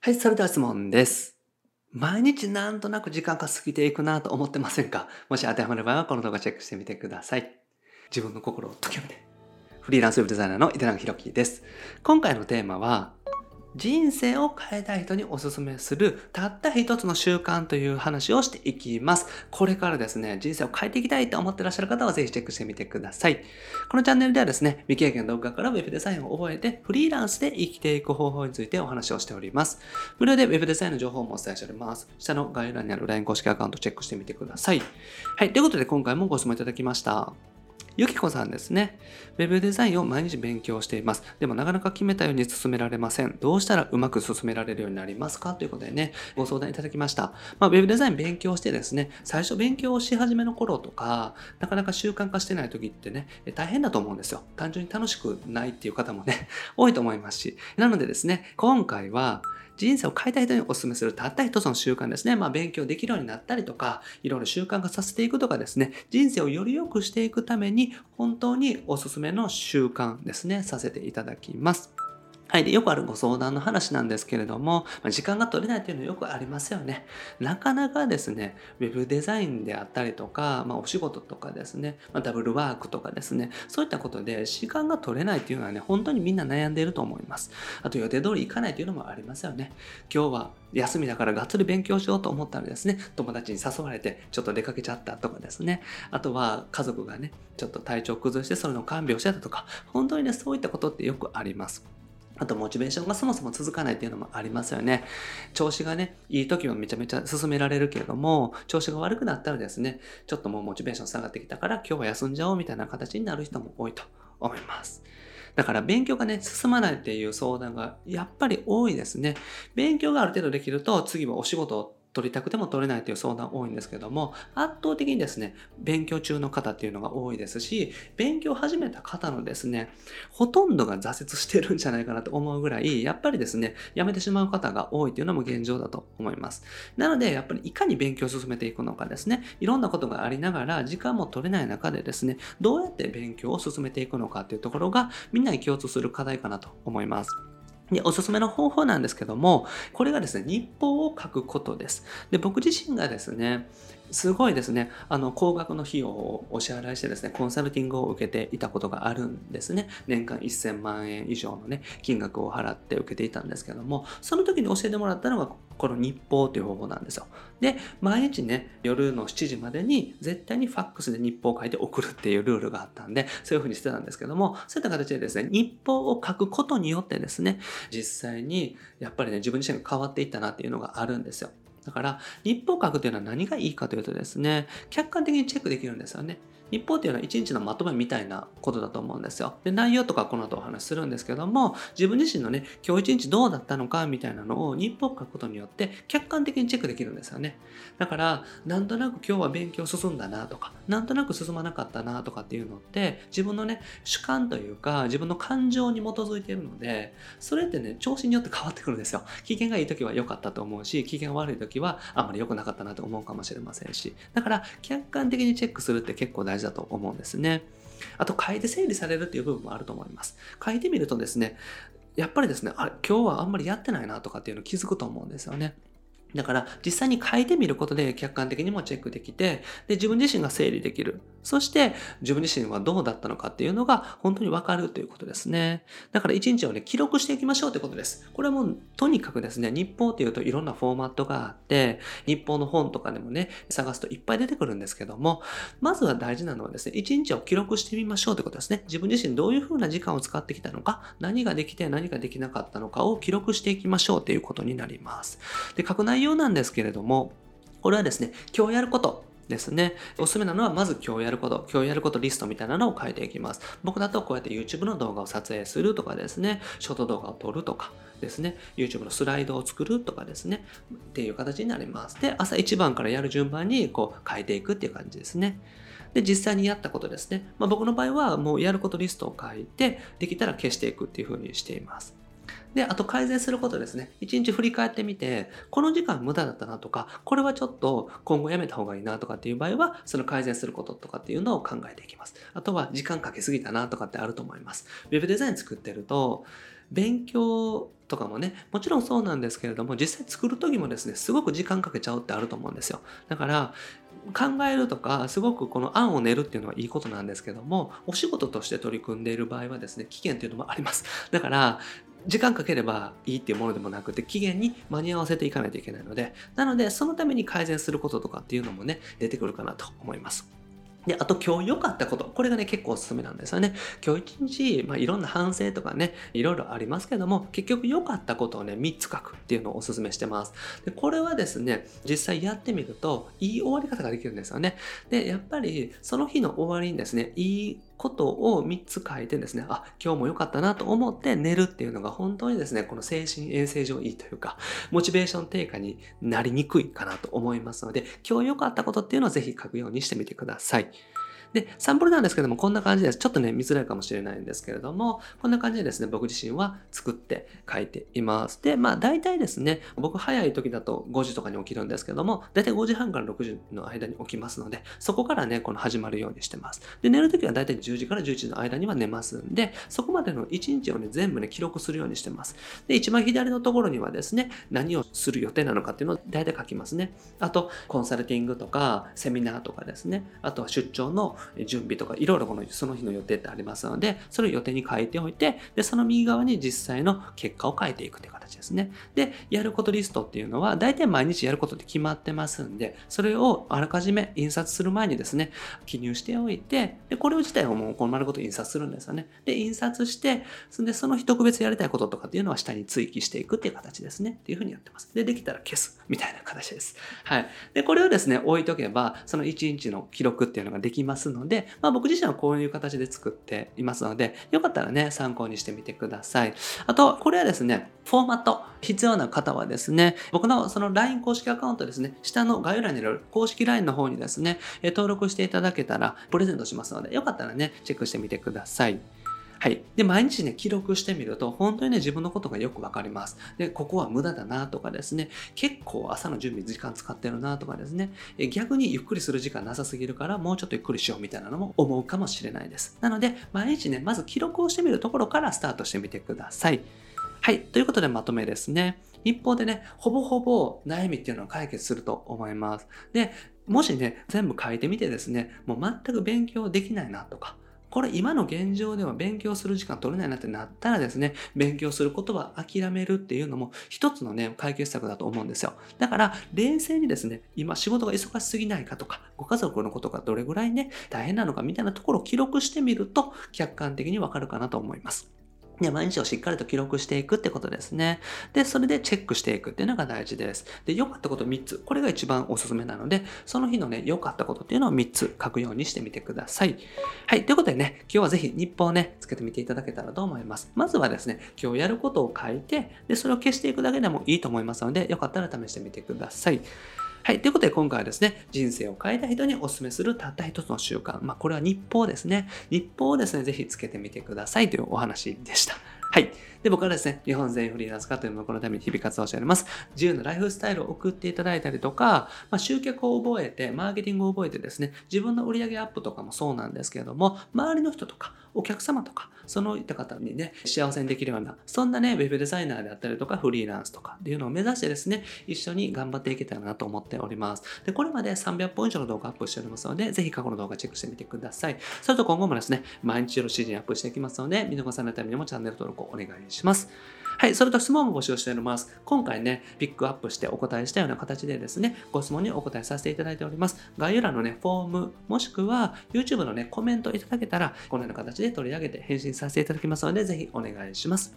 はい、それでは質問です。毎日なんとなく時間が過ぎていくなと思ってませんか？もし当てはまる場合はこの動画チェックしてみてください。自分の心を解きめて。フリーランスウェブデザイナーの井手永宏樹です。今回のテーマは、人生を変えたい人におすすめするたった一つの習慣という話をしていきます。これからですね、人生を変えていきたいと思ってらっしゃる方はぜひチェックしてみてください。このチャンネルではですね、未経験の動画から Web デザインを覚えてフリーランスで生きていく方法についてお話をしております。無料で Web デザインの情報もお伝えしております。下の概要欄にある LINE 公式アカウントチェックしてみてください。はい、ということで今回もご質問いただきました。ゆきこさんですね。ウェブデザインを毎日勉強しています。でもなかなか決めたように進められません。どうしたらうまく進められるようになりますか？ということでね、ご相談いただきました。まあ、ウェブデザイン勉強してですね、最初勉強をし始めの頃とか、なかなか習慣化してない時ってね、大変だと思うんですよ。単純に楽しくないっていう方もね、多いと思いますし。なのでですね、今回は、人生を変えたい人にお勧めするたった一つの習慣ですね。まあ勉強できるようになったりとか、いろいろ習慣化させていくとかですね、人生をより良くしていくために本当におすすめの習慣ですね、させていただきます。はい。で、よくあるご相談の話なんですけれども、まあ時間が取れないっていうのはよくありますよね。なかなかですね、ウェブデザインであったりとか、まあお仕事とかですね、まあダブルワークとかですね、そういったことで時間が取れないっていうのはね、本当にみんな悩んでいると思います。あと予定通り行かないというのもありますよね。今日は休みだからがっつり勉強しようと思ったらですね、友達に誘われてちょっと出かけちゃったとかですね、あとは家族がね、ちょっと体調崩してそれの看病してたとか、本当にね、そういったことってよくあります。あと、モチベーションがそもそも続かないっていうのもありますよね。調子がね、いい時はめちゃめちゃ進められるけれども、調子が悪くなったらですね、ちょっともうモチベーション下がってきたから今日は休んじゃおうみたいな形になる人も多いと思います。だから勉強がね、進まないっていう相談がやっぱり多いですね。勉強がある程度できると、次はお仕事取りたくても取れないという相談多いんですけども、圧倒的にですね、勉強中の方っていうのが多いですし、勉強始めた方のですね、ほとんどが挫折してるんじゃないかなと思うぐらい、やっぱりですね、やめてしまう方が多いというのも現状だと思います。なので、やっぱりいかに勉強を進めていくのかですね、いろんなことがありながら、時間も取れない中でですね、どうやって勉強を進めていくのかっていうところが、みんなに共通する課題かなと思います。で、おすすめの方法なんですけども、これがですね、日報を書くことです。で、僕自身がですね、すごいですね、あの、高額の費用をお支払いしてですね、コンサルティングを受けていたことがあるんですね。年間1000万円以上のね、金額を払って受けていたんですけども、その時に教えてもらったのが、この日報という方法なんですよ。で、毎日ね、夜の7時までに絶対にファックスで日報を書いて送るっていうルールがあったんで、そういう風にしてたんですけども、そういった形でですね、日報を書くことによってですね、実際にやっぱりね、自分自身が変わっていったなっていうのがあるんですよ。だから、日報を書くというのは何がいいかというとですね、客観的にチェックできるんですよね。日報っていうのは一日のまとめみたいなことだと思うんですよ。で、内容とかこの後お話しするんですけども、自分自身のね、今日一日どうだったのかみたいなのを日報を書くことによって客観的にチェックできるんですよね。だから、なんとなく今日は勉強進んだなとか、なんとなく進まなかったなとかっていうのって、自分のね、主観というか、自分の感情に基づいているので、それってね、調子によって変わってくるんですよ。機嫌がいい時は良かったと思うし、機嫌悪い時はあんまり良くなかったなと思うかもしれませんし。だから、客観的にチェックするって結構大事だと思うんですね。あと、書いて整理されるっていう部分もあると思います。書いてみるとですね、やっぱりですね、あ、今日はあんまりやってないなとかっていうの気づくと思うんですよね。だから実際に書いてみることで客観的にもチェックできて、で、自分自身が整理できる。そして自分自身はどうだったのかっていうのが本当にわかるということですね。だから一日をね、記録していきましょうということです。これはもうとにかくですね、日報っていうといろんなフォーマットがあって、日報の本とかでもね、探すといっぱい出てくるんですけども、まずは大事なのはですね、一日を記録してみましょうということですね。自分自身どういうふうな時間を使ってきたのか、何ができて何ができなかったのかを記録していきましょうということになります。で、書く内容なんですけれども、これはですね、今日やること、ですね。おすすめなのは、まず今日やること、今日やることリストみたいなのを書いていきます。僕だとこうやって YouTube の動画を撮影するとかですね、ショート動画を撮るとかですね、YouTube のスライドを作るとかですね、っていう形になります。で、朝一番からやる順番にこう書いていくっていう感じですね。で、実際にやったことですね。まあ、僕の場合はもうやることリストを書いて、できたら消していくっていう風にしています。で、あと改善することですね。一日振り返ってみて、この時間無駄だったなとか、これはちょっと今後やめた方がいいなとかっていう場合は、その改善することとかっていうのを考えていきます。あとは時間かけすぎたなとかってあると思います。ウェブデザイン作ってると、勉強とかもね、もちろんそうなんですけれども、実際作る時もですね、すごく時間かけちゃうってあると思うんですよ。だから、考えるとか、すごくこの案を練るっていうのはいいことなんですけども、お仕事として取り組んでいる場合はですね、危険っていうのもあります。だから、時間かければいいっていうものでもなくて、期限に間に合わせていかないといけないので、なので、そのために改善することとかっていうのもね、出てくるかなと思います。で、あと今日良かったこと。これがね、結構おすすめなんですよね。今日一日、まあ、いろんな反省とかね、いろいろありますけども、結局良かったことをね、3つ書くっていうのをおすすめしてます。で、これはですね、実際やってみると、いい終わり方ができるんですよね。で、やっぱり、その日の終わりにですね、いいことを3つ書いてですね、あ、今日も良かったなと思って寝るっていうのが本当にですね、この精神衛生上いいというか、モチベーション低下になりにくいかなと思いますので、今日良かったことっていうのをぜひ書くようにしてみてください。で、サンプルなんですけども、こんな感じです。ちょっとね、見づらいかもしれないんですけれども、こんな感じでですね、僕自身は作って書いています。で、まあ、大体ですね、僕早い時だと5時とかに起きるんですけども、大体5時半から6時の間に起きますので、そこからね、この始まるようにしてます。で、寝る時は大体10時から11時の間には寝ますんで、そこまでの1日をね、全部ね、記録するようにしてます。で、一番左のところにはですね、何をする予定なのかっていうのを大体書きますね。あと、コンサルティングとか、セミナーとかですね、あとは出張の準備とかいろいろこのその日の予定ってありますので、それを予定に書いておいて、で、その右側に実際の結果を書いていくという形ですね。で、やることリストっていうのは、大体毎日やることって決まってますんで、それをあらかじめ印刷する前にですね、記入しておいて、で、これを自体をもうこの丸ごと印刷するんですよね。で、印刷して、そんで、その日特別やりたいこととかっていうのは下に追記していくっていう形ですね。っていうふうにやってます。で、できたら消す。みたいな形です。はい。で、これをですね、置いとけば、その1日の記録っていうのができますので、まあ僕自身はこういう形で作っていますので、よかったらね、参考にしてみてください。あと、これはですね、フォーマット、必要な方はですね、僕のその LINE 公式アカウントですね、下の概要欄にある公式 LINE の方にですね、登録していただけたらプレゼントしますので、よかったらね、チェックしてみてください。はい。で、毎日ね、記録してみると、本当にね、自分のことがよくわかります。で、ここは無駄だなとかですね、結構朝の準備時間使ってるなとかですね、逆にゆっくりする時間なさすぎるから、もうちょっとゆっくりしようみたいなのも思うかもしれないです。なので、毎日ね、まず記録をしてみるところからスタートしてみてください。はい。ということでまとめですね。一方でね、ほぼほぼ悩みっていうのは解決すると思います。で、もしね、全部書いてみてですね、もう全く勉強できないなとか、これ今の現状では勉強する時間取れないなってなったらですね、勉強することは諦めるっていうのも一つのね、解決策だと思うんですよ。だから、冷静にですね、今仕事が忙しすぎないかとか、ご家族のことがどれぐらいね、大変なのかみたいなところを記録してみると、客観的にわかるかなと思います。で、毎日をしっかりと記録していくってことですね。で、それでチェックしていくっていうのが大事です。で、良かったこと3つ。これが一番おすすめなので、その日のね、良かったことっていうのを3つ書くようにしてみてください。はい。ということでね、今日はぜひ日報をね、つけてみていただけたらと思います。まずはですね、今日やることを書いて、で、それを消していくだけでもいいと思いますので、よかったら試してみてください。はい。ということで今回はですね、人生を変えた人にお勧めするたった一つの習慣。まあ、これは日報ですね。日報をですね、ぜひつけてみてくださいというお話でした。はい。で、僕はですね、日本全員フリーランス化というもののために日々活動しております。自由なライフスタイルを送っていただいたりとか、まあ、集客を覚えて、マーケティングを覚えてですね、自分の売上アップとかもそうなんですけれども、周りの人とか、お客様とか、そのいった方にね、幸せにできるような、そんなね、ウェブデザイナーであったりとか、フリーランスとかっていうのを目指してですね、一緒に頑張っていけたらなと思っております。で、これまで300本以上の動画アップしておりますので、ぜひ過去の動画チェックしてみてください。それと今後もですね、毎日の指示にアップしていきますので、見逃さないためにもチャンネル登録をお願いします。はい、それと質問も募集しております。今回ね、ピックアップしてお答えしたような形でですね、ご質問にお答えさせていただいております。概要欄のね、フォーム、もしくは YouTube のね、コメントいただけたら、このような形で取り上げて返信させていただきますので、ぜひお願いします。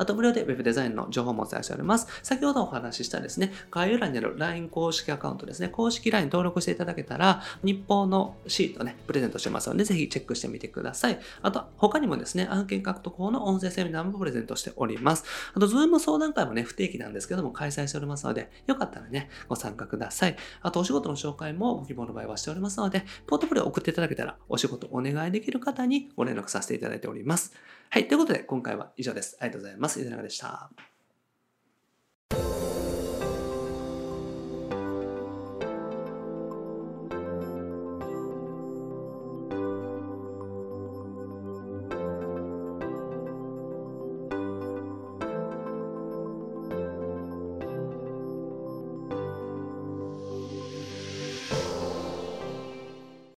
あと無料で Web デザインの情報もお伝えしております。先ほどお話ししたですね、概要欄にある LINE 公式アカウントですね、公式 LINE 登録していただけたら、日報のシートね、プレゼントしてますので、ぜひチェックしてみてください。あと、他にもですね、案件獲得法の音声セミナーもプレゼントしております。あと、Zoom 相談会もね、不定期なんですけども、開催しておりますので、よかったらね、ご参加ください。あと、お仕事の紹介もご希望の場合はしておりますので、ポートフォリオ送っていただけたら、お仕事お願いできる方にご連絡させていただいております。はい。ということで、今回は以上です。ありがとうございます。井出永でした。